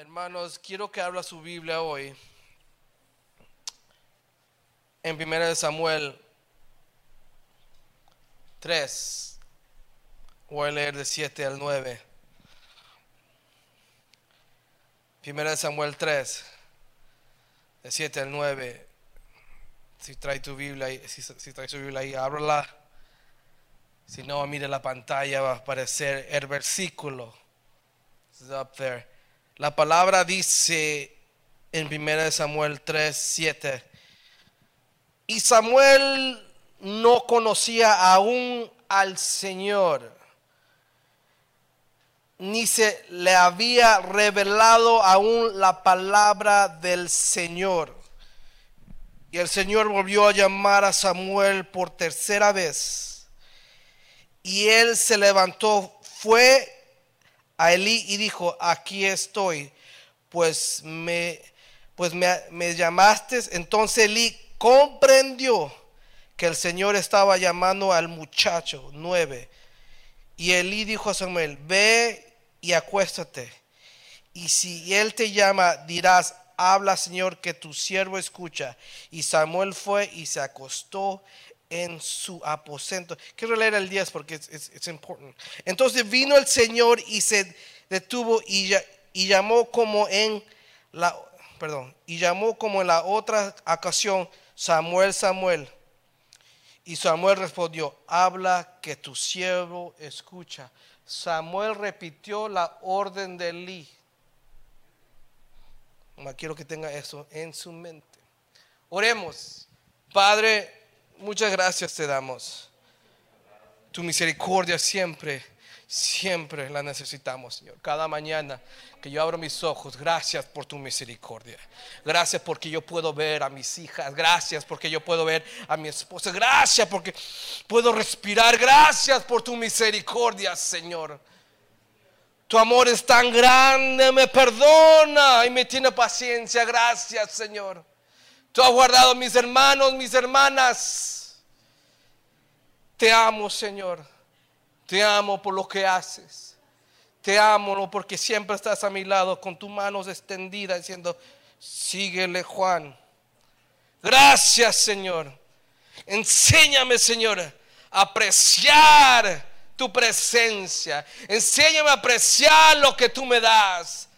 Hermanos, quiero que habla su Biblia hoy. En 1 Samuel 3. Voy a leer de 7 al 9. 1 Samuel 3. De 7 al 9. Si trae tu Biblia, si, si trae su Biblia ahí, ábrala. Si no, mire la pantalla, va a aparecer el versículo. It's up there. La palabra dice en 1 Samuel 3, 7. Y Samuel no conocía aún al Señor, ni se le había revelado aún la palabra del Señor. Y el Señor volvió a llamar a Samuel por tercera vez. Y él se levantó, fue a Elí y dijo, aquí estoy, pues me, pues me, me llamaste. Entonces Elí comprendió que el Señor estaba llamando al muchacho nueve. Y Elí dijo a Samuel, ve y acuéstate. Y si él te llama, dirás, habla Señor, que tu siervo escucha. Y Samuel fue y se acostó en su aposento. Quiero leer el 10 porque es it's, it's important. Entonces vino el Señor y se detuvo y, y llamó como en la, perdón, y llamó como en la otra ocasión, Samuel, Samuel. Y Samuel respondió, habla que tu siervo escucha. Samuel repitió la orden de. Ma, Quiero que tenga eso en su mente. Oremos. Padre, muchas gracias te damos. Tu misericordia siempre, siempre la necesitamos, Señor. Cada mañana que yo abro mis ojos, gracias por tu misericordia. Gracias porque yo puedo ver a mis hijas. Gracias porque yo puedo ver a mi esposa. Gracias porque puedo respirar. Gracias por tu misericordia, Señor. Tu amor es tan grande, me perdona y me tiene paciencia. Gracias, Señor. Tú has guardado mis hermanos, mis hermanas. Te amo, Señor. Te amo por lo que haces. Te amo porque siempre estás a mi lado con tus manos extendidas diciendo, síguele Juan. Gracias, Señor. Enséñame, Señor, a apreciar tu presencia. Enséñame a apreciar lo que tú me das.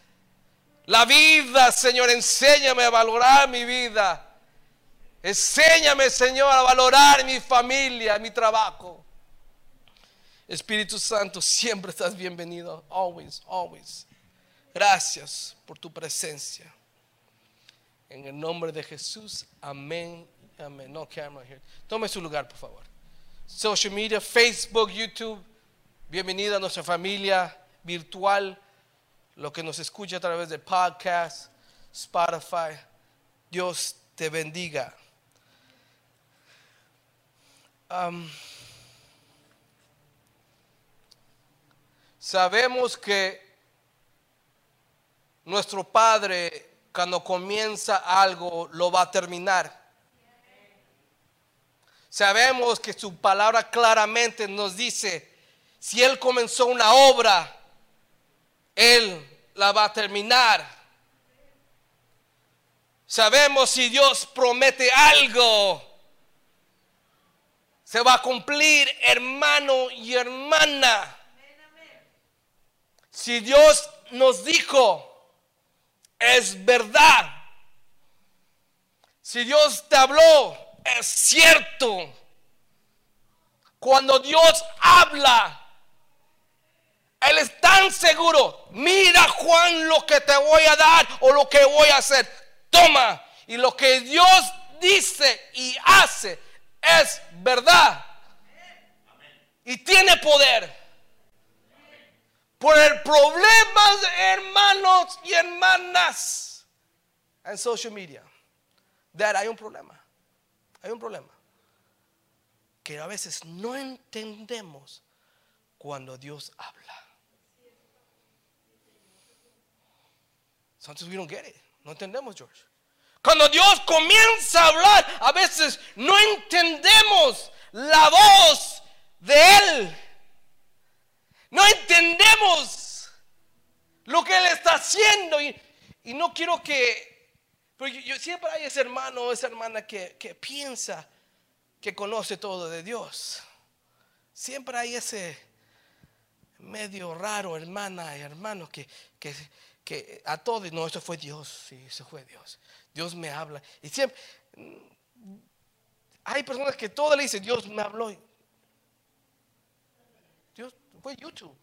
La vida, Señor, enséñame a valorar mi vida. Enséñame, Señor, a valorar mi familia, mi trabajo. Espíritu Santo, siempre estás bienvenido. Always, always. Gracias por tu presencia. En el nombre de Jesús, amén. Amén. No camera here. Tome su lugar, por favor. Social media, Facebook, YouTube. Bienvenido a nuestra familia virtual. Lo que nos escucha a través de podcast, Spotify. Dios te bendiga. Sabemos que nuestro Padre cuando comienza algo lo va a terminar. Sabemos que su palabra claramente nos dice, si Él comenzó una obra, Él la va a terminar. Sabemos si Dios promete algo, se va a cumplir, hermano y hermana. Si Dios nos dijo, es verdad. Si Dios te habló, es cierto. Cuando Dios habla, Él es tan seguro. Mira Juan lo que te voy a dar o lo que voy a hacer. Toma. Y lo que Dios dice y hace es verdad. Y tiene poder. Por el problema, hermanos y hermanas, en social media, hay un problema. Hay un problema. Que a veces no entendemos cuando Dios habla. Sometimes we don't get it. No entendemos, George. Cuando Dios comienza a hablar, a veces no entendemos la voz de Él. No entendemos lo que Él está haciendo y, Y no quiero que, pero yo, siempre hay ese hermano o esa hermana que, que piensa que conoce todo de Dios. Siempre hay ese medio raro, hermana y hermano, que, que, que a todos, no, eso fue Dios, sí, eso fue Dios. Dios me habla. Y siempre, hay personas que todo le dicen, Dios me habló. Dios, fue YouTube.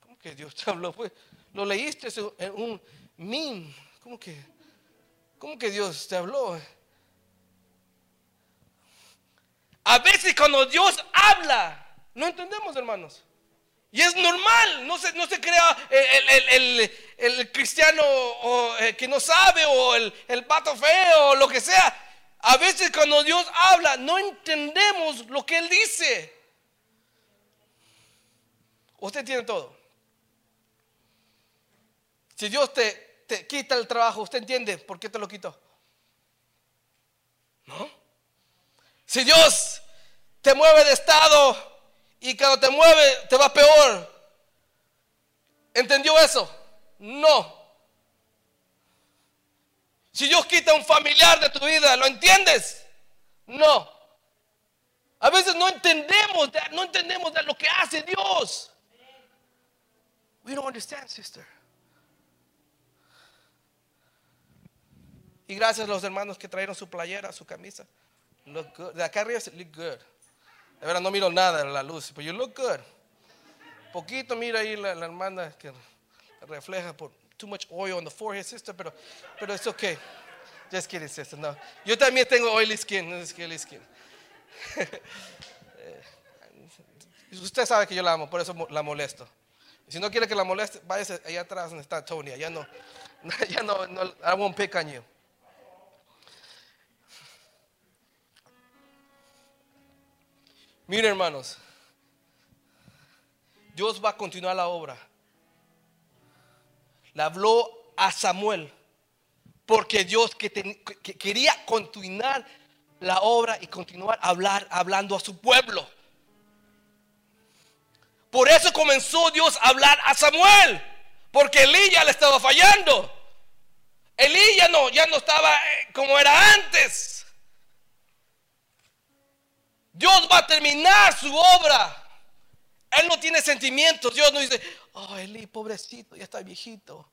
¿Cómo que Dios te habló? Fue, lo leíste en un meme. ¿Cómo que, cómo que Dios te habló? A veces cuando Dios habla, no entendemos, hermanos. Y es normal, no se, no se crea el, cristiano eh, que no sabe o el, el pato feo o lo que sea. A veces cuando Dios habla, no entendemos lo que Él dice. Usted tiene todo. Si Dios te, te quita el trabajo, ¿usted entiende por qué te lo quitó? ¿No? Si Dios te mueve de estado y cuando te mueve te va peor, ¿entendió eso? No. Si Dios quita un familiar de tu vida, ¿lo entiendes? No. A veces no entendemos, no entendemos de lo que hace Dios. We don't understand, sister. Y gracias a los hermanos que trajeron su playera, su camisa. Look good. De acá arriba, look good. De verdad no miro nada en la luz, pero you look good. Poquito mira ahí la, la hermana que refleja por too much oil on the forehead, sister, pero, pero it's okay. Just kidding, sister. No. Yo también tengo oily skin, no es oily skin. Usted sabe que yo la amo, por eso la molesto. Si no quiere que la moleste, váyase allá atrás donde está Tony. Allá no, ya no, no, I won't pick on you. Miren, hermanos, Dios va a continuar la obra le habló a Samuel porque Dios que, quería continuar la obra y continuar hablar, hablando a su pueblo. Por eso comenzó Dios a hablar a Samuel, porque Elí ya le estaba fallando. Elí ya no, ya no estaba eh, como era antes. Dios va a terminar su obra. Él no tiene sentimientos. Dios no dice, oh, Eli, pobrecito, ya está viejito.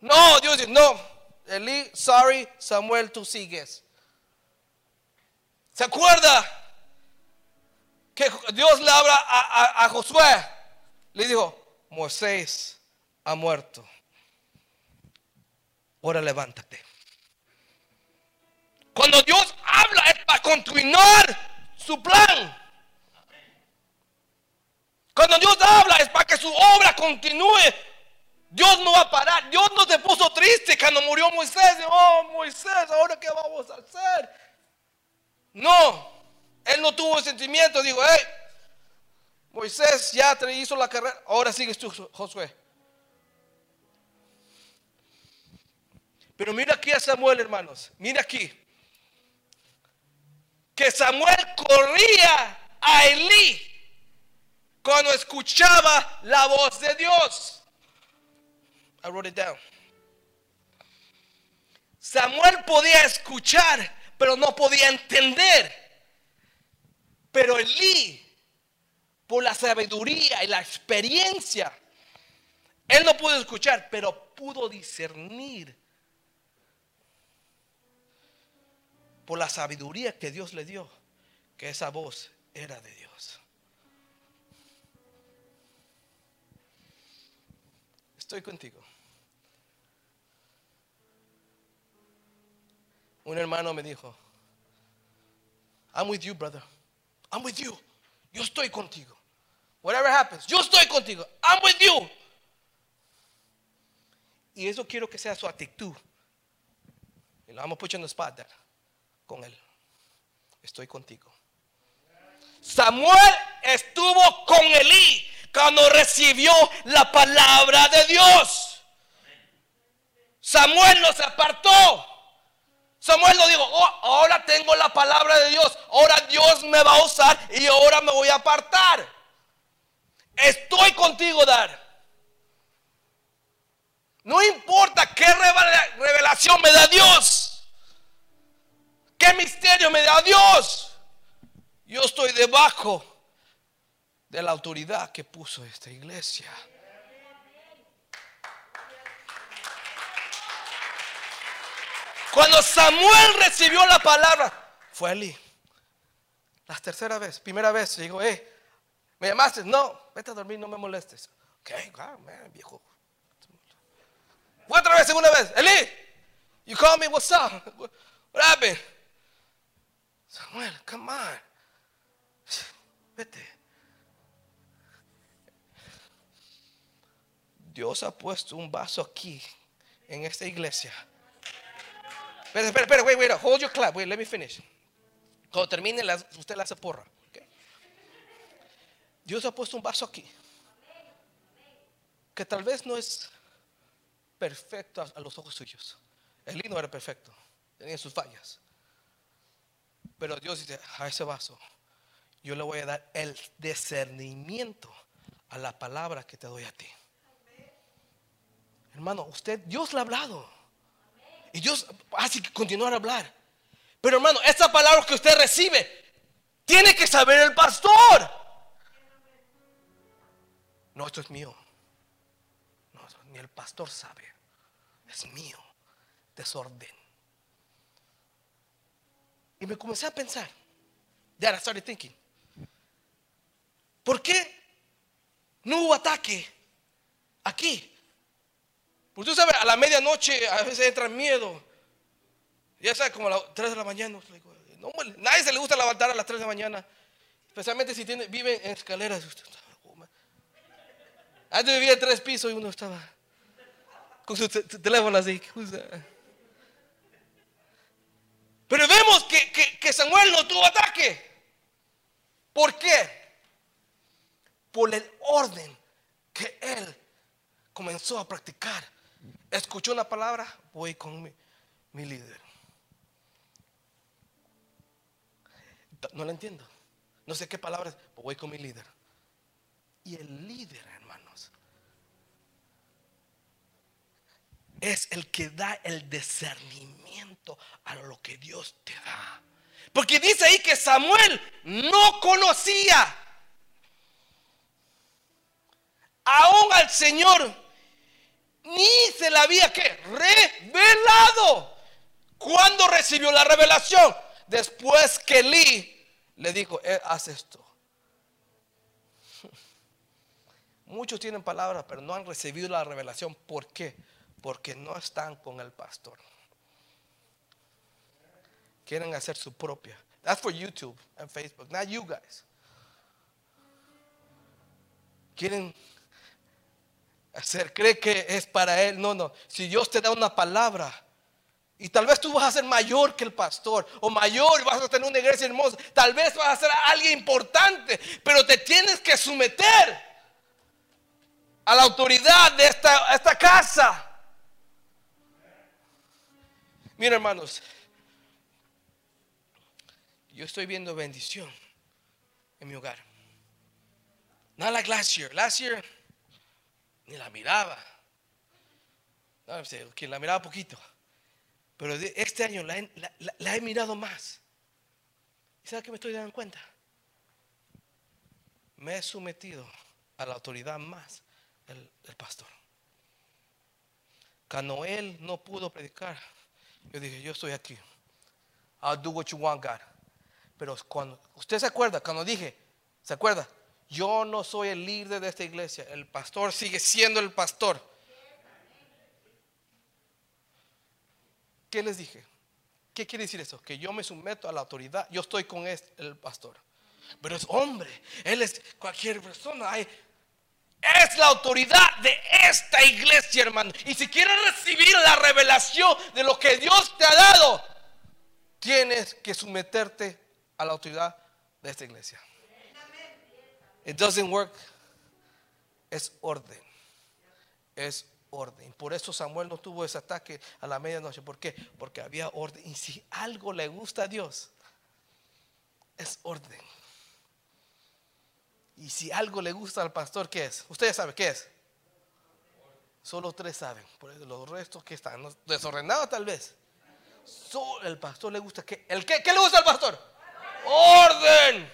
No, Dios dice, no, Eli, sorry, Samuel, tú sigues. ¿Se acuerda que Dios le habla a, Josué? Le dijo, Moisés ha muerto. Ahora levántate. Cuando Dios habla es para continuar su plan. Cuando Dios habla es para que su obra continúe. Dios no va a parar. Dios no se puso triste cuando murió Moisés. Oh, Moisés, ¿ahora qué vamos a hacer? No, él no tuvo sentimiento. Digo, hey, Moisés ya te hizo la carrera. Ahora sigues tú, Josué. Pero mira aquí a Samuel, hermanos. Mira aquí. Que Samuel corría a Elí cuando escuchaba la voz de Dios. I wrote it down. Samuel podía escuchar, pero no podía entender. Pero Elí, por la sabiduría y la experiencia, él no pudo escuchar, pero pudo discernir por la sabiduría que Dios le dio, que esa voz era de Dios. Estoy contigo. Un hermano me dijo, I'm with you, brother. I'm with you. Yo estoy contigo. Whatever happens, yo estoy contigo. I'm with you. Y eso quiero que sea su actitud. Y lo vamos a poner en spot con él. Estoy contigo. Samuel estuvo con Elí cuando recibió la palabra de Dios. Samuel no se apartó. Samuel no dijo, oh, ahora tengo la palabra de Dios, ahora Dios me va a usar y ahora me voy a apartar. Estoy contigo, Dar. revelación me da Dios? ¿Qué misterio me da Dios? Yo estoy debajo de la autoridad que puso esta iglesia. Cuando Samuel recibió la palabra, fue Eli. La tercera vez, primera vez, digo, hey, ¿me llamaste? No, vete a dormir, no me molestes. Ok, man, viejo. Fue otra vez, segunda vez, Eli, you call me, what's up? What happened? Samuel, come on. Vete. Dios ha puesto un vaso aquí, en esta iglesia. Espera, espera, espera, wait, wait, hold your clap, wait, let me finish. Cuando termine, usted la hace porra. Dios ha puesto un vaso aquí que tal vez no es perfecto a, los ojos suyos. El no era perfecto, tenía sus fallas. Pero Dios dice, a ese vaso yo le voy a dar el discernimiento a la palabra que te doy a ti. Hermano, usted, Dios le ha hablado. Y Dios hace que continuar a hablar. Pero hermano, esta palabra que usted recibe, tiene que saber el pastor. No, esto es mío. No, ni el pastor sabe. Es mío. Desorden. Y me comencé a pensar. Then I started thinking. ¿Por qué no hubo ataque aquí? Porque tú sabes, a la medianoche a veces entra miedo. Ya sabes, como a las 3 de la mañana. No, nadie se le gusta levantar a las 3 de la mañana. Especialmente si tiene, vive en escaleras. Antes vivía en tres pisos y uno estaba con su, teléfono así. Pero vemos que, que Samuel no tuvo ataque. ¿Por qué? Por el orden que él comenzó a practicar. Escuchó una palabra, voy con mi, mi líder. No la entiendo. No sé qué palabras, voy con mi líder. Y el líder, hermanos, es el que da el discernimiento a lo que Dios te da. Porque dice ahí que Samuel no conocía aún al Señor, ni se le había que revelado. Cuando recibió la revelación? Después que Lee le dijo, eh, haz esto. Muchos tienen palabras, pero no han recibido la revelación. ¿Por qué? Porque no están con el pastor. Quieren hacer su propia. That's for YouTube and Facebook, not you guys. Quieren hacer, cree que es para él. No, no. Si Dios te da una palabra, y tal vez tú vas a ser mayor que el pastor, o mayor, vas a tener una iglesia hermosa, tal vez vas a ser alguien importante, pero te tienes que someter a la autoridad de esta, esta casa. Mira, hermanos, yo estoy viendo bendición en mi hogar. Not like last year. Last year, ni la miraba. No, que la miraba poquito. Pero este año la he, mirado más. ¿Y sabe qué me estoy dando cuenta? Me he sometido a la autoridad más del, pastor. Cuando él no pudo predicar, yo dije, yo estoy aquí. I'll do what you want, God. Pero cuando, usted se acuerda, cuando dije, ¿se acuerda? Yo no soy el líder de esta iglesia. El pastor sigue siendo el pastor. ¿Qué les dije? ¿Qué quiere decir eso? Que yo me someto a la autoridad. Yo estoy con el pastor. Pero es hombre. Él es cualquier persona. Es la autoridad de esta iglesia, hermano. Y si quieres recibir la revelación de lo que Dios te ha dado, tienes que someterte a la autoridad de esta iglesia. It doesn't work. Es orden. Es orden. Por eso Samuel no tuvo ese ataque a la medianoche. ¿Por qué? Porque había orden. Y si algo le gusta a Dios, es orden. Y si algo le gusta al pastor, ¿qué es? Usted ya sabe qué es. Solo tres saben. Por eso los restos que están desordenados tal vez. Solo el pastor le gusta el qué, ¿qué le gusta al pastor? Orden.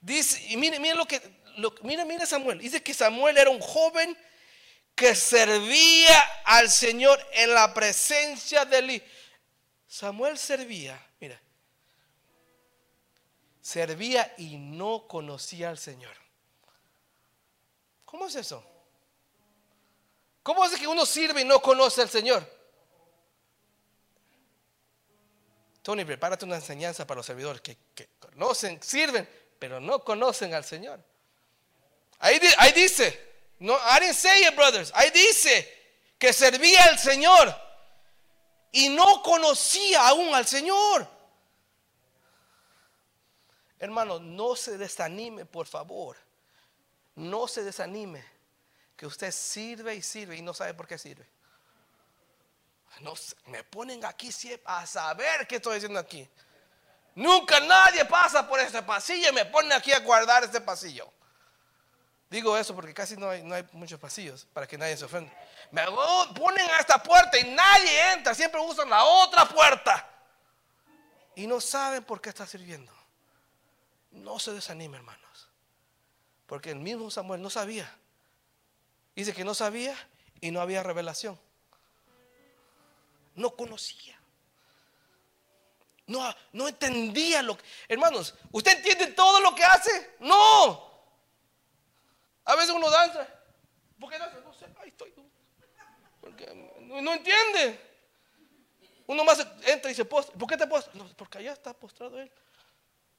Dice, y mire, mire lo que, mire, mire Samuel. Dice que Samuel era un joven que servía al Señor en la presencia de él. Samuel servía, servía y no conocía al Señor. ¿Cómo es eso? ¿Cómo es que uno sirve y no conoce al Señor? Tony, prepárate una enseñanza para los servidores que, conocen, sirven, pero no conocen al Señor. Ahí dice, no, I didn't say it, brothers. Ahí dice que servía al Señor y no conocía aún al Señor. Hermano, no se desanime, por favor. No se desanime. Que usted sirve y sirve y no sabe por qué sirve. No, me ponen aquí a saber qué estoy haciendo aquí. Nunca nadie pasa por este pasillo y me ponen aquí a guardar este pasillo. Digo eso porque casi no hay, no hay muchos pasillos para que nadie se ofenda. Me ponen a esta puerta y nadie entra. Siempre usan la otra puerta. Y no saben por qué está sirviendo. No se desanime, hermanos. Porque el mismo Samuel no sabía. Dice que no sabía y no había revelación. No conocía. No, no entendía lo que... Hermanos, ¿usted entiende todo lo que hace? No. A veces uno danza. ¿Por qué danza? No sé, ahí estoy. Porque no, entiende. Uno más entra y se postra. ¿Por qué te postra? No, porque allá está postrado él.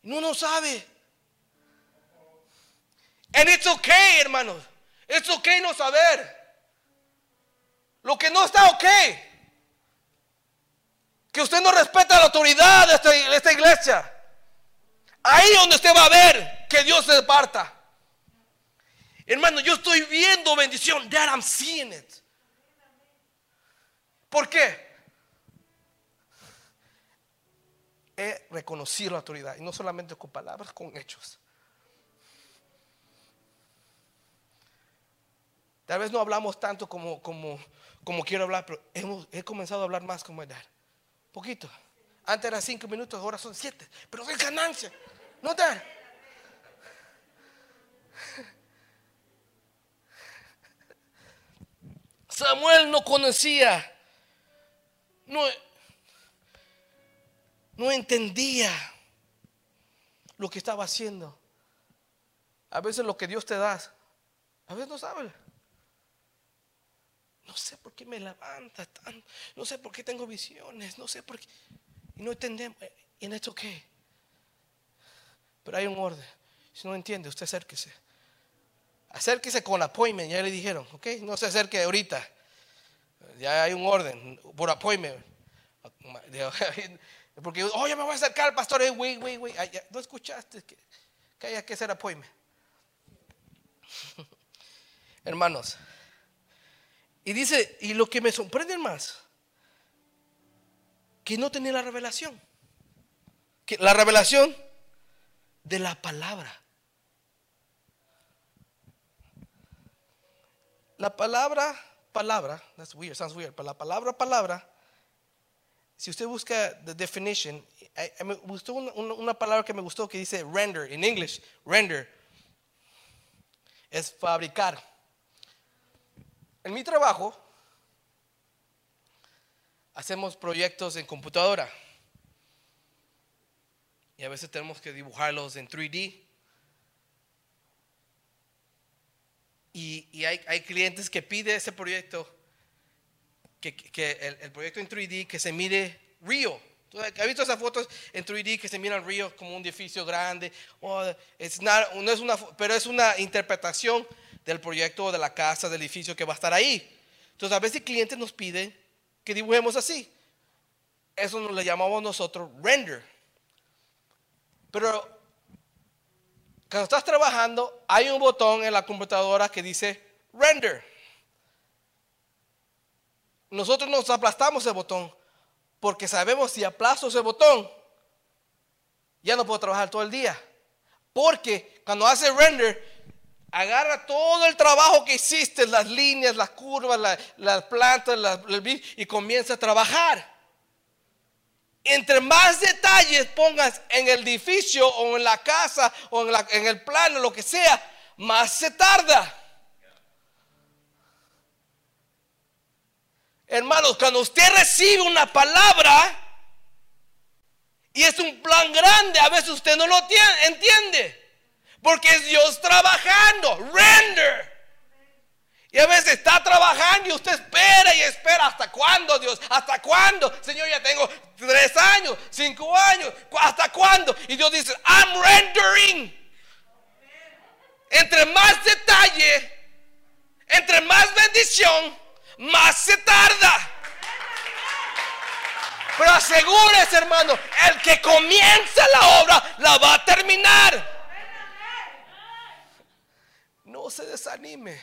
No, no sabe. And it's okay, hermanos. It's okay no saber. Lo que no está ok. Que usted no respeta la autoridad de esta, iglesia. Ahí donde usted va a ver que Dios se parta. Hermano, yo estoy viendo bendición. That I'm seeing it. ¿Por qué? He reconocido la autoridad. Y no solamente con palabras, con hechos. Tal vez no hablamos tanto como, como, como quiero hablar, pero hemos, he comenzado a hablar más como edad. Poquito. Antes eran cinco minutos, ahora son siete. Pero es ganancia. ¿No da? Samuel no conocía, no, no entendía lo que estaba haciendo. A veces lo que Dios te da, a veces no sabe. No sé por qué me levanta tan, no sé por qué tengo visiones, no sé por qué. Y no entendemos. Y en esto qué. Pero hay un orden. Si no entiende, usted acérquese. Acérquese con appointment, ya le dijeron, ¿ok? No se acerque ahorita. Ya hay un orden por appointment. Porque, oh, ya me voy a acercar al pastor. Wait, wait, wait. No escuchaste que, que haya que hacer appointment. Hermanos. Y dice, y lo que me sorprende más, que no tenía la revelación. Que la revelación de la palabra. La palabra, palabra, that's weird, sounds weird, pero la palabra, palabra, si usted busca the definition, me gustó una, palabra que me gustó que dice render, en English, render, es fabricar. En mi trabajo, hacemos proyectos en computadora. Y a veces tenemos que dibujarlos en 3D. Y, hay, clientes que piden ese proyecto, que, el, proyecto en 3D, que se mire real. ¿Has visto esas fotos en 3D que se miran real como un edificio grande? No es una, pero es una interpretación del proyecto de la casa, del edificio que va a estar ahí. Entonces a veces clientes nos piden que dibujemos así. Eso nos le llamamos nosotros render. Pero cuando estás trabajando, hay un botón en la computadora que dice render. Nosotros nos aplastamos ese botón porque sabemos si aplasto ese botón, ya no puedo trabajar todo el día. Porque cuando hace render, agarra todo el trabajo que hiciste, las líneas, las curvas, las plantas, y comienza a trabajar. Entre más detalles pongas en el edificio o en la casa o en el plano, lo que sea, más se tarda. Hermanos, cuando usted recibe una palabra y es un plan grande, a veces usted no lo entiende. Porque es Dios trabajando. Render. Y a veces está trabajando y usted espera y espera. ¿Hasta cuándo, Dios? ¿Hasta cuándo? Señor, ya tengo tres años, cinco años. ¿Hasta cuándo? Y Dios dice, I'm rendering. Entre más detalle, entre más bendición, más se tarda. Pero asegúrese, hermano, el que comienza la obra la va a terminar. No se desanime.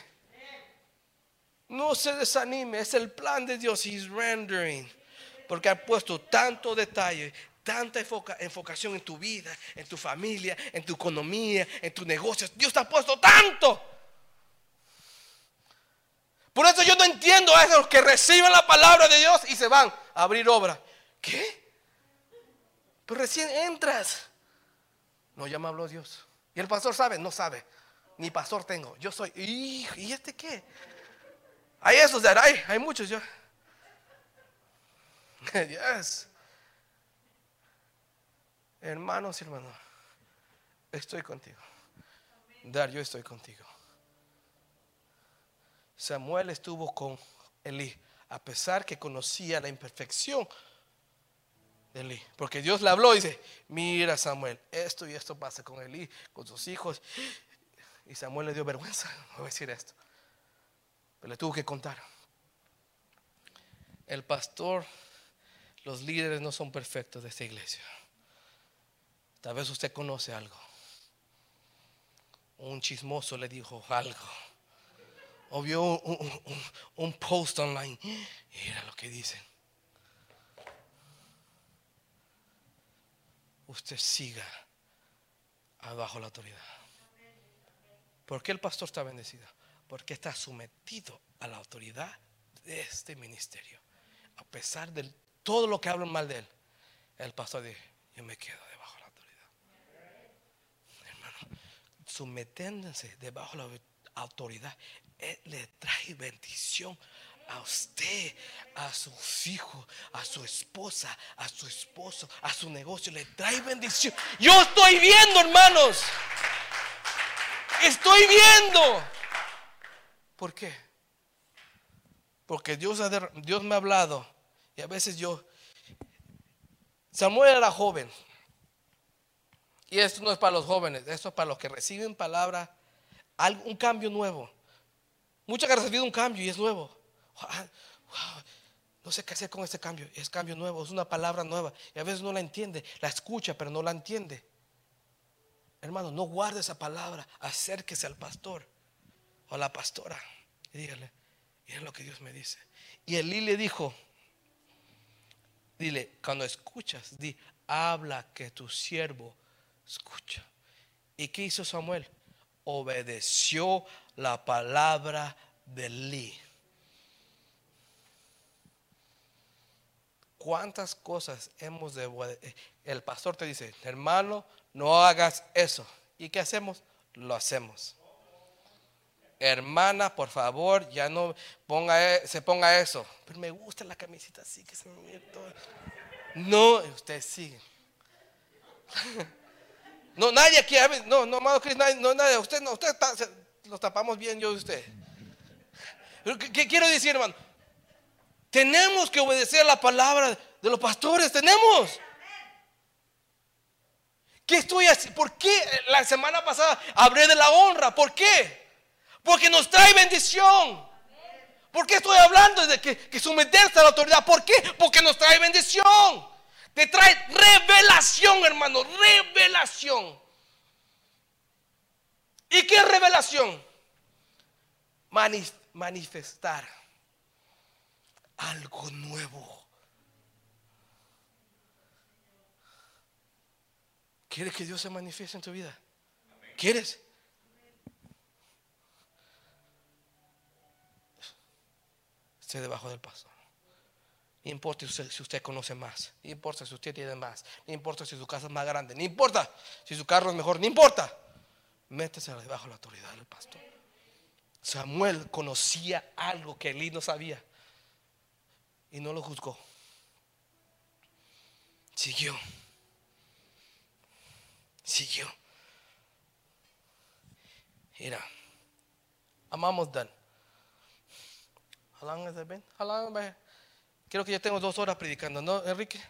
No se desanime. Es el plan de Dios. He's rendering. Porque ha puesto tanto detalle, tanta enfocación en tu vida, en tu familia, en tu economía, en tus negocios. Dios te ha puesto tanto. Por eso yo no entiendo a esos que reciben la palabra de Dios y se van a abrir obra. ¿Qué? Pero recién entras. No, ya habló Dios. Y el pastor sabe, no sabe ni pastor tengo. Yo soy, ¿y este qué? Hay esos de hay, muchos yo. yes. Hermanos y hermanos, estoy contigo. Dar, yo estoy contigo. Samuel estuvo con Elí, a pesar que conocía la imperfección de Elí. Porque Dios le habló y dice, mira Samuel, esto y esto pasa con Elí, con sus hijos. Y Samuel le dio vergüenza, no voy a decir esto. Pero le tuvo que contar. El pastor, los líderes no son perfectos de esta iglesia. Tal vez usted conoce algo. Un chismoso le dijo algo. O vio un, post online. Mira lo que dicen. Usted siga abajo la autoridad. ¿Por qué el pastor está bendecido? Porque está sometido a la autoridad de este ministerio. A pesar de todo lo que hablan mal de él, el pastor dice, yo me quedo debajo de la autoridad. Hermano, sometiéndose debajo de la autoridad, le trae bendición a usted, a sus hijos, a su esposa, a su esposo, a su negocio. Le trae bendición. Yo estoy viendo, hermanos. Estoy viendo. ¿Por qué? Porque Dios, Dios me ha hablado. Y a veces yo... Samuel era joven. Y esto no es para los jóvenes, esto es para los que reciben palabra, un cambio nuevo. Muchos han recibido un cambio y es nuevo. No sé qué hacer con este cambio. Es cambio nuevo, es una palabra nueva. Y a veces no la entiende, la escucha, pero no la entiende. Hermano, no guarde esa palabra. Acérquese al pastor o a la pastora y dígale, mira lo que Dios me dice. Y Elí le dijo, dile, cuando escuchas, di, habla que tu siervo escucha. ¿Y qué hizo Samuel? Obedeció la palabra de Elí. ¿Cuántas cosas hemos de... El pastor te dice, hermano, no hagas eso. ¿Y qué hacemos? Lo hacemos. Hermana, por favor, ya no ponga, e, se ponga eso. Pero me gusta la camisita así que se me todo. No, usted sigue. No, nadie aquí, no, no, amado Cristo, nadie, no, nadie, usted no, usted está, lo tapamos bien yo y usted. ¿qué, quiero decir, hermano? Tenemos que obedecer la palabra de los pastores, tenemos. ¿Qué estoy haciendo? ¿Por qué la semana pasada hablé de la honra? ¿Por qué? Porque nos trae bendición. ¿Por qué estoy hablando de que someterse a la autoridad? ¿Por qué? Porque nos trae bendición. Te trae revelación, hermano. Revelación. ¿Y qué revelación? Manifestar algo nuevo. ¿Quieres que Dios se manifieste en tu vida? ¿Quieres? Esté debajo del paso. No importa si usted conoce más. No importa si usted tiene más. No importa si su casa es más grande. No importa si su carro es mejor. No importa. Métese debajo de la autoridad del pastor. Samuel conocía algo que Elí no sabía y no lo juzgó. Siguió. Siguió. Mira, amamos Dan. Creo que ya tengo dos horas predicando, ¿no, Enrique?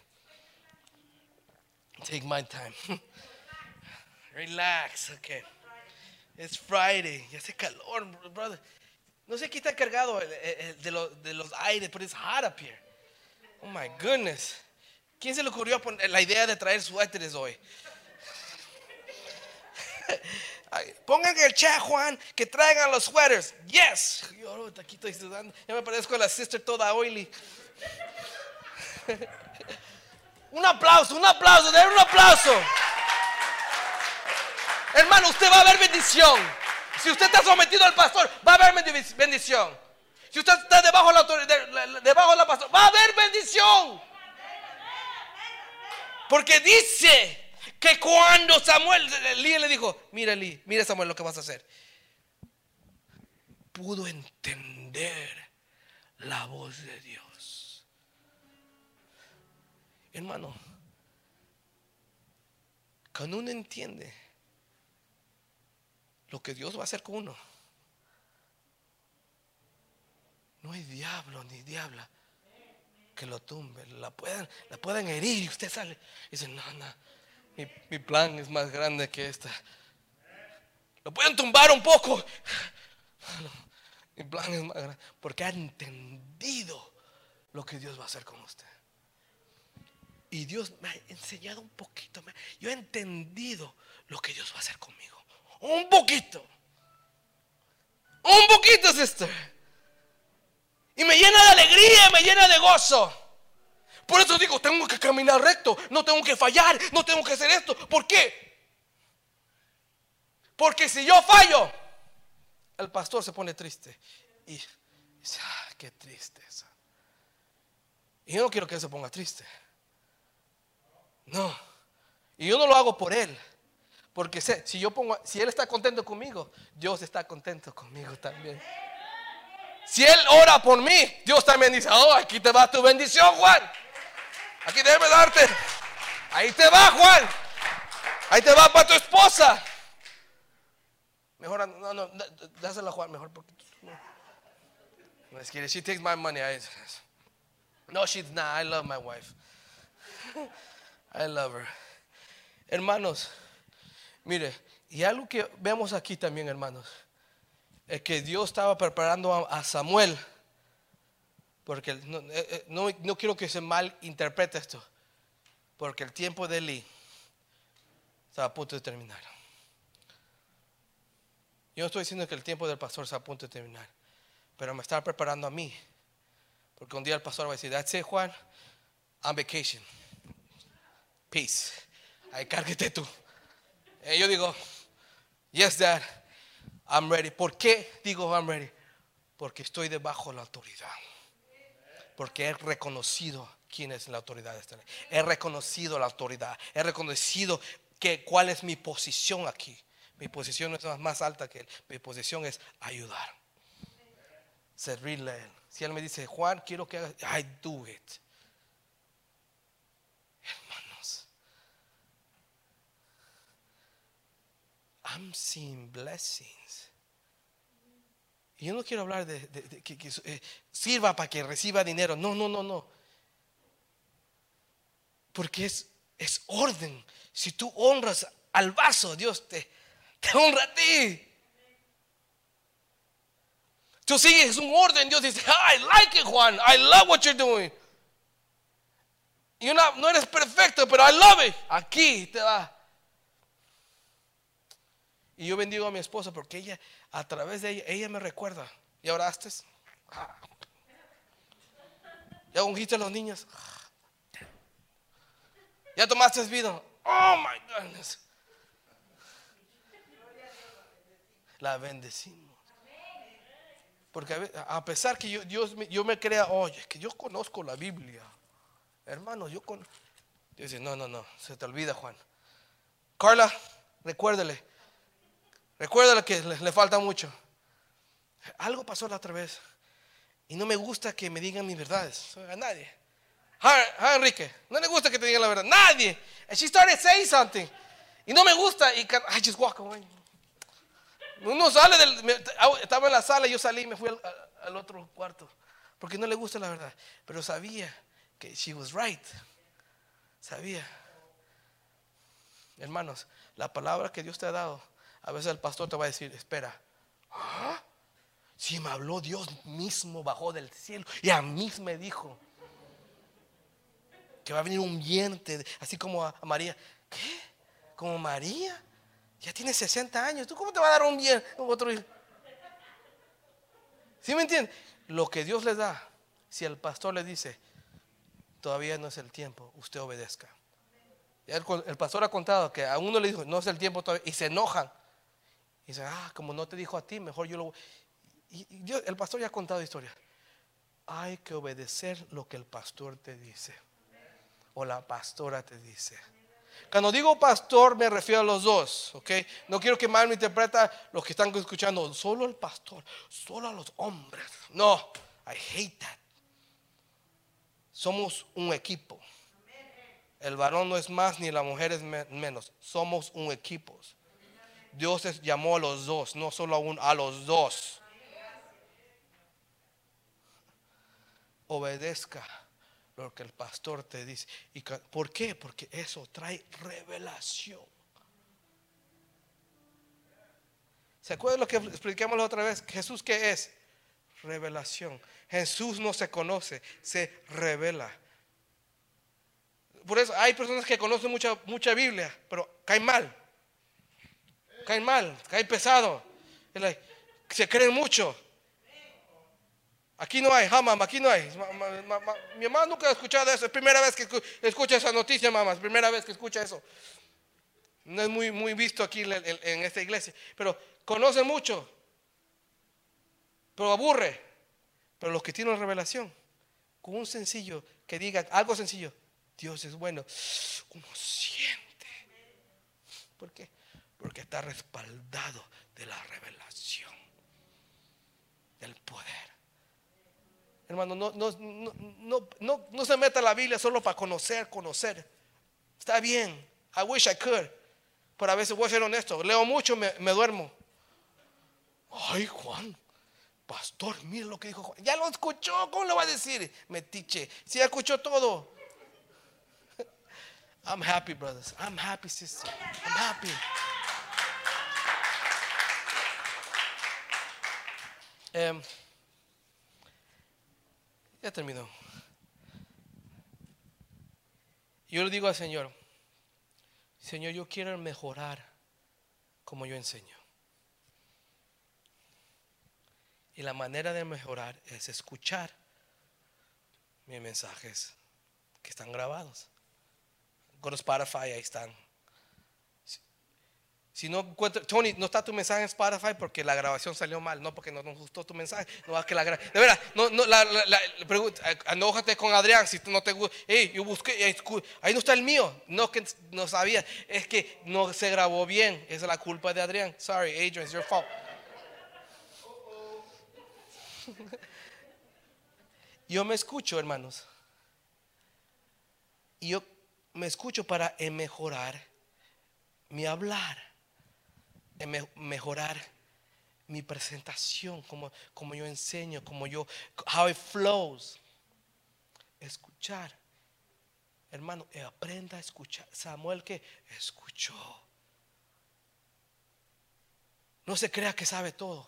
Take my time. Relax, okay. It's Friday. Ya hace calor, brother. No sé qué está cargado de, los, de los aires, pero it's hot up here. Oh my goodness. ¿Quién se le ocurrió la idea de traer suéteres hoy? Pongan el chat, Juan, que traigan los sweaters. Yes. Yo aquí estoy sudando. Ya me parezco a la sister toda oily. un aplauso, un aplauso, den un aplauso. Hermano, usted va a ver bendición. Si usted está sometido al pastor, va a haber bendición. Si usted está debajo de la autoridad, debajo de la pastor, va a haber bendición. Porque dice que cuando Samuel, le dijo, mira mira Samuel lo que vas a hacer. Pudo entender la voz de Dios. Hermano, cuando uno entiende lo que Dios va a hacer con uno, no hay diablo ni diabla que lo tumbe. La pueden, la herir y usted sale y dice, no, no, mi, plan es más grande que esta. Lo pueden tumbar un poco. mi plan es más grande. Porque ha entendido lo que Dios va a hacer con usted. Y Dios me ha enseñado un poquito. Yo he entendido lo que Dios va a hacer conmigo. Un poquito. Un poquito, sister. Y me llena de alegría, me llena de gozo. Por eso digo, tengo que caminar recto, no tengo que fallar, no tengo que hacer esto. ¿Por qué? Porque si yo fallo, el pastor se pone triste. Y dice, ah, qué tristeza. Y yo no quiero que él se ponga triste. No. Y yo no lo hago por él. Porque sé, si yo pongo, si él está contento conmigo, Dios está contento conmigo también. Si Él ora por mí, Dios también dice, oh, aquí te va tu bendición, Juan. Aquí debe darte. Ahí te va, Juan. Ahí te va para tu esposa. Mejor, no, no, dásela a Juan, mejor porque no. Es que she takes my money. no, she's not. I love my wife. I love her. Hermanos, mire, y algo que vemos aquí también, hermanos es que Dios estaba preparando a, Samuel, porque eh, eh, no, quiero que se mal interprete esto, porque el tiempo de Eli está a punto de terminar. Yo no estoy diciendo que el tiempo del pastor está a punto de terminar, pero me está preparando a mí, porque un día el pastor va a decir, that's it Juan, I'm vacation, peace, ahí cárguete tú. Y yo digo, yes dad. I'm ready. ¿Por qué digo I'm ready? Porque estoy debajo de la autoridad. Porque he reconocido quién es la autoridad de esta ley. He reconocido la autoridad. He reconocido que, cuál es mi posición aquí. Mi posición no es más alta que él. Mi posición es ayudar. Servirle a él. Si él me dice, Juan, quiero que hagas, I do it. Hermanos, I'm seeing blessings yo no quiero hablar de, que, eh, sirva para que reciba dinero. No, no, no, no. Porque es, es orden. Si tú honras al vaso, Dios te, honra a ti. Tú sigues un orden, Dios dice, I like it, Juan. I love what you're doing. Y no, no eres perfecto, pero I love it. Aquí te va. Y yo bendigo a mi esposa porque ella, a través de ella, ella me recuerda. ¿Ya oraste? ¿Ya ungiste a los niños? ¿Ya tomaste vida? Oh my goodness. La bendecimos. Porque a pesar que yo, Dios, yo me crea, oye, es que yo conozco la Biblia. Hermano, yo con... Dios dice, no, no, no, se te olvida, Juan. Carla, recuérdele. Recuérdale que le, falta mucho. Algo pasó la otra vez. Y no me gusta que me digan mis verdades. A nadie. Ah, Enrique, no le gusta que te digan la verdad. Nadie. And she started saying something. Y no me gusta. Y ca- I just walk away. Uno sale del. estaba en la sala yo salí y me fui al- al otro cuarto. Porque no le gusta la verdad. Pero sabía que she was right. Sabía. Hermanos, la palabra que Dios te ha dado, a veces el pastor te va a decir, espera. ¿Ah? Si me habló Dios mismo bajó del cielo y a mí me dijo que va a venir un viento, así como a, María. ¿Qué? ¿Como María? Ya tiene 60 años. ¿Tú cómo te va a dar un bien? Otro? ¿Sí me entiendes? Lo que Dios le da, si el pastor le dice, todavía no es el tiempo, usted obedezca. El pastor ha contado que a uno le dijo, no es el tiempo todavía, y se enojan. Y dicen, ah, como no te dijo a ti, mejor yo lo... Y, y el pastor ya ha contado historia. Hay que obedecer lo que el pastor te dice. O la pastora te dice. Cuando digo pastor me refiero a los dos, ¿ok? No quiero que mal me interpreta los que están escuchando, solo el pastor, solo a los hombres. No, I hate that. Somos un equipo. El varón no es más ni la mujer es me- menos. Somos un equipo. Dios es- llamó a los dos, no solo a uno, a los dos. Obedezca lo que el pastor te dice. ¿Y por qué? Porque eso trae revelación. ¿Se acuerdan lo que explicamos la otra vez? Jesús, ¿qué es? Revelación. Jesús no se conoce, se revela. Por eso hay personas que conocen mucha, mucha Biblia, pero caen mal. Caen mal, caen pesado. Se creen mucho. Aquí no hay, jamás, aquí no hay. Mi mamá nunca ha escuchado eso. Es primera vez que escu- escucha esa noticia, mamá. Es primera vez que escucha eso. No es muy, muy visto aquí en, esta iglesia. Pero conoce mucho. Pero aburre. Pero los que tienen revelación, con un sencillo, que digan algo sencillo, Dios es bueno, uno siente. ¿Por qué? Porque está respaldado de la revelación, del poder. Hermano, no, no, no, no, se meta la Biblia solo para conocer, conocer. Está bien. I wish I could. Pero a veces voy a ser honesto. Leo mucho, me, duermo. Ay, Juan. Pastor, mire lo que dijo Juan. Ya lo escuchó. ¿Cómo le va a decir? Metiche. Si escuchó todo. I'm happy, brothers. I'm happy, sister. I'm happy. Em, ya terminó. Yo le digo al Señor, Señor, yo quiero mejorar como yo enseño. Y la manera de mejorar es escuchar mis mensajes que están grabados. Spotify, ahí están. Si- no encuentra, Tony, no está tu mensaje en Spotify porque la grabación salió mal, no porque no nos gustó tu mensaje, no es que la de verdad, no, no, la, la, la- pregunta, eh, enójate con Adrián si no te gusta, hey, yo busqué, ahí no está el mío, no que no sabía, es que no se grabó bien, esa es la culpa de Adrián, sorry, Adrian, it's your fault. Yo me escucho, hermanos. Yo me escucho para eh, mejorar mi hablar, me- mejorar mi presentación, como, como yo enseño, como yo, how it flows. Escuchar. Hermano, eh, aprenda a escuchar. Samuel que escuchó. No se crea que sabe todo.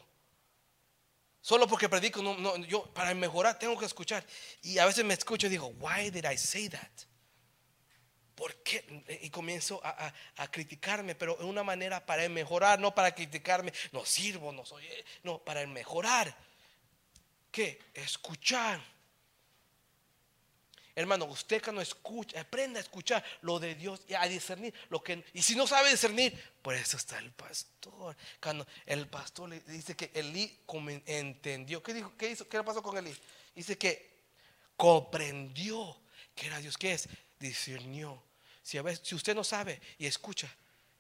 Solo porque predico, no, no, yo para mejorar tengo que escuchar. Y a veces me escucho y digo, why did I say that? ¿Por qué? Y comienzo a, a- a criticarme, pero en una manera para mejorar, no para criticarme. No sirvo, no soy, no, para mejorar. ¿Qué? Escuchar. Hermano, usted que escucha, aprenda a escuchar lo de Dios y a discernir lo que. Y si no sabe discernir, por eso está el pastor. Cuando el pastor le dice que Elí entendió. ¿Qué dijo? ¿Qué hizo? ¿Qué pasó con Elí? Dice que comprendió que era Dios. ¿Qué es? Discernió. Si, usted no sabe y escucha,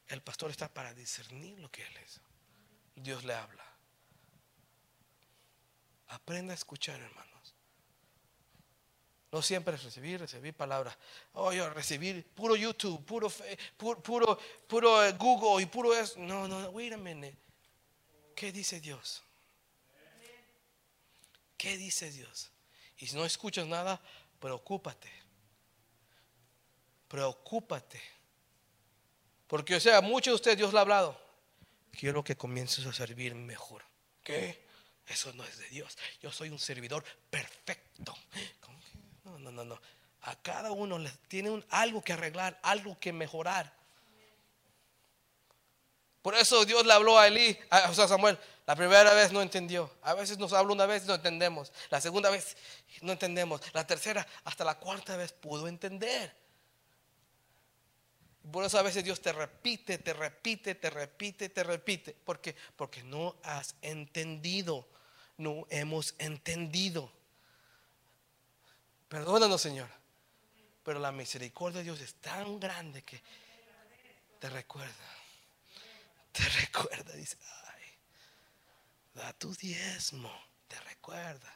el pastor está para discernir lo que él es. Dios le habla. Aprenda a escuchar, hermanos. No siempre es recibir, recibir palabras. Oh, yo recibir puro YouTube, puro, puro, puro, eh, Google y puro eso. No, no, wait a minute. ¿Qué dice Dios? ¿Qué dice Dios? Y si no escuchas nada, preocúpate. Preocúpate. Porque, o sea, muchos de ustedes Dios le ha hablado. Quiero que comiences a servir mejor. ¿Qué? Eso no es de Dios. Yo soy un servidor perfecto. No, no, no, no. A cada uno le tiene algo que arreglar, algo que mejorar. Por eso Dios le habló a Elí, a, Samuel. La primera vez no entendió. A veces nos habla una vez y no entendemos. La segunda vez no entendemos. La tercera, hasta la cuarta vez pudo entender. Por eso a veces Dios te repite, te repite, te repite, te repite. ¿Por qué? Porque no has entendido. No hemos entendido. Perdónanos, Señor. Pero la misericordia de Dios es tan grande que te recuerda. Te recuerda. Dice, ay, da tu diezmo. Te recuerda.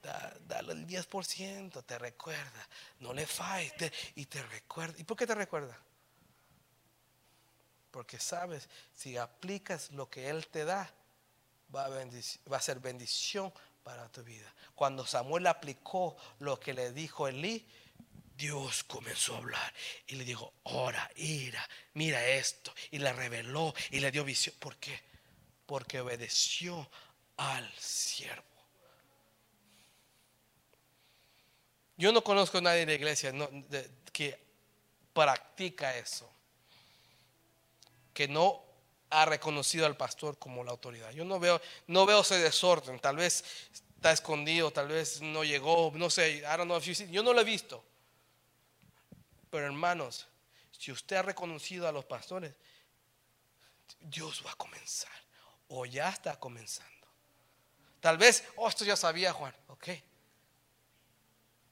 Da, dale el 10%. Te recuerda. No le falles. y te recuerda. ¿Y por qué te recuerda? Porque sabes, si aplicas lo que Él te da, va a, ser bendición para tu vida. Cuando Samuel aplicó lo que le dijo Elí, Dios comenzó a hablar y le dijo, ora, ira, mira esto. Y le reveló y le dio visión. ¿Por qué? Porque obedeció al siervo. Yo no conozco a nadie en la iglesia que practica eso que no ha reconocido al pastor como la autoridad. Yo no veo, no veo ese desorden. Tal vez está escondido, tal vez no llegó, no sé. I don't yo no lo he visto. Pero hermanos, si usted ha reconocido a los pastores, Dios va a comenzar. O ya está comenzando. Tal vez, oh, esto ya sabía Juan. Ok.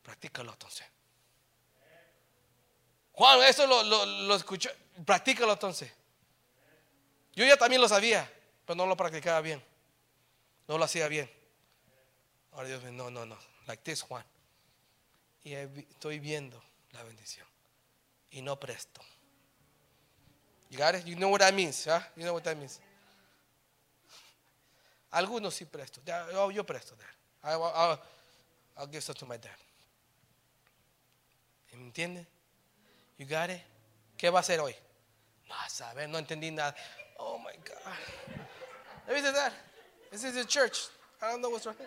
Practícalo entonces. Juan, esto lo, lo, lo escuchó. Practícalo entonces. Yo ya también lo sabía, pero no lo practicaba bien. No lo hacía bien. Ahora Dios me no, no, no. Like this, Juan. Y estoy viendo la bendición. Y no presto. You got it? You know what that means, huh? You know what that means. Algunos sí presto. Yo, presto, dad. I'll, give some to my dad. ¿Me entiende? You got it? ¿Qué va a hacer hoy? No, a saber, no entendí nada. God. Maybe it's that. This is a church. I don't know what's wrong.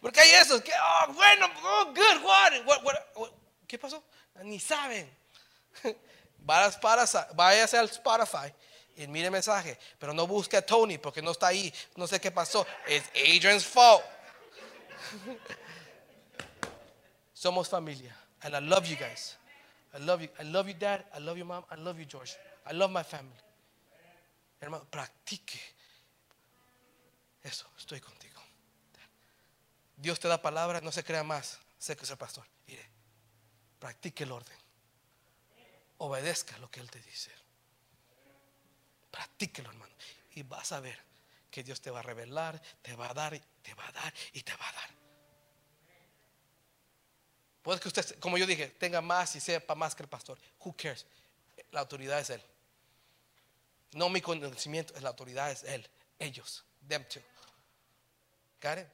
Porque hay esos que, oh, bueno, oh, good, what, what, what, ¿Qué pasó? Ni saben. Váyase al Spotify y mire mensaje, pero no busque a Tony porque no está ahí. No sé qué pasó. It's Adrian's fault. Somos familia. And I love you guys. I love you. I love you, Dad. I love you, Mom. I love you, George. I love my family. Hermano, practique. Eso, estoy contigo. Dios te da palabra, no se crea más. Sé que es el pastor. Mire, practique el orden. Obedezca lo que Él te dice. Practíquelo, hermano. Y vas a ver que Dios te va a revelar, te va a dar, te va a dar y te va a dar. Puede que usted, como yo dije, tenga más y sepa más que el pastor. Who cares? La autoridad es Él. No mi conocimiento, la autoridad es Él. Ellos. Them too.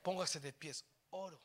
Póngase de pies. Oro.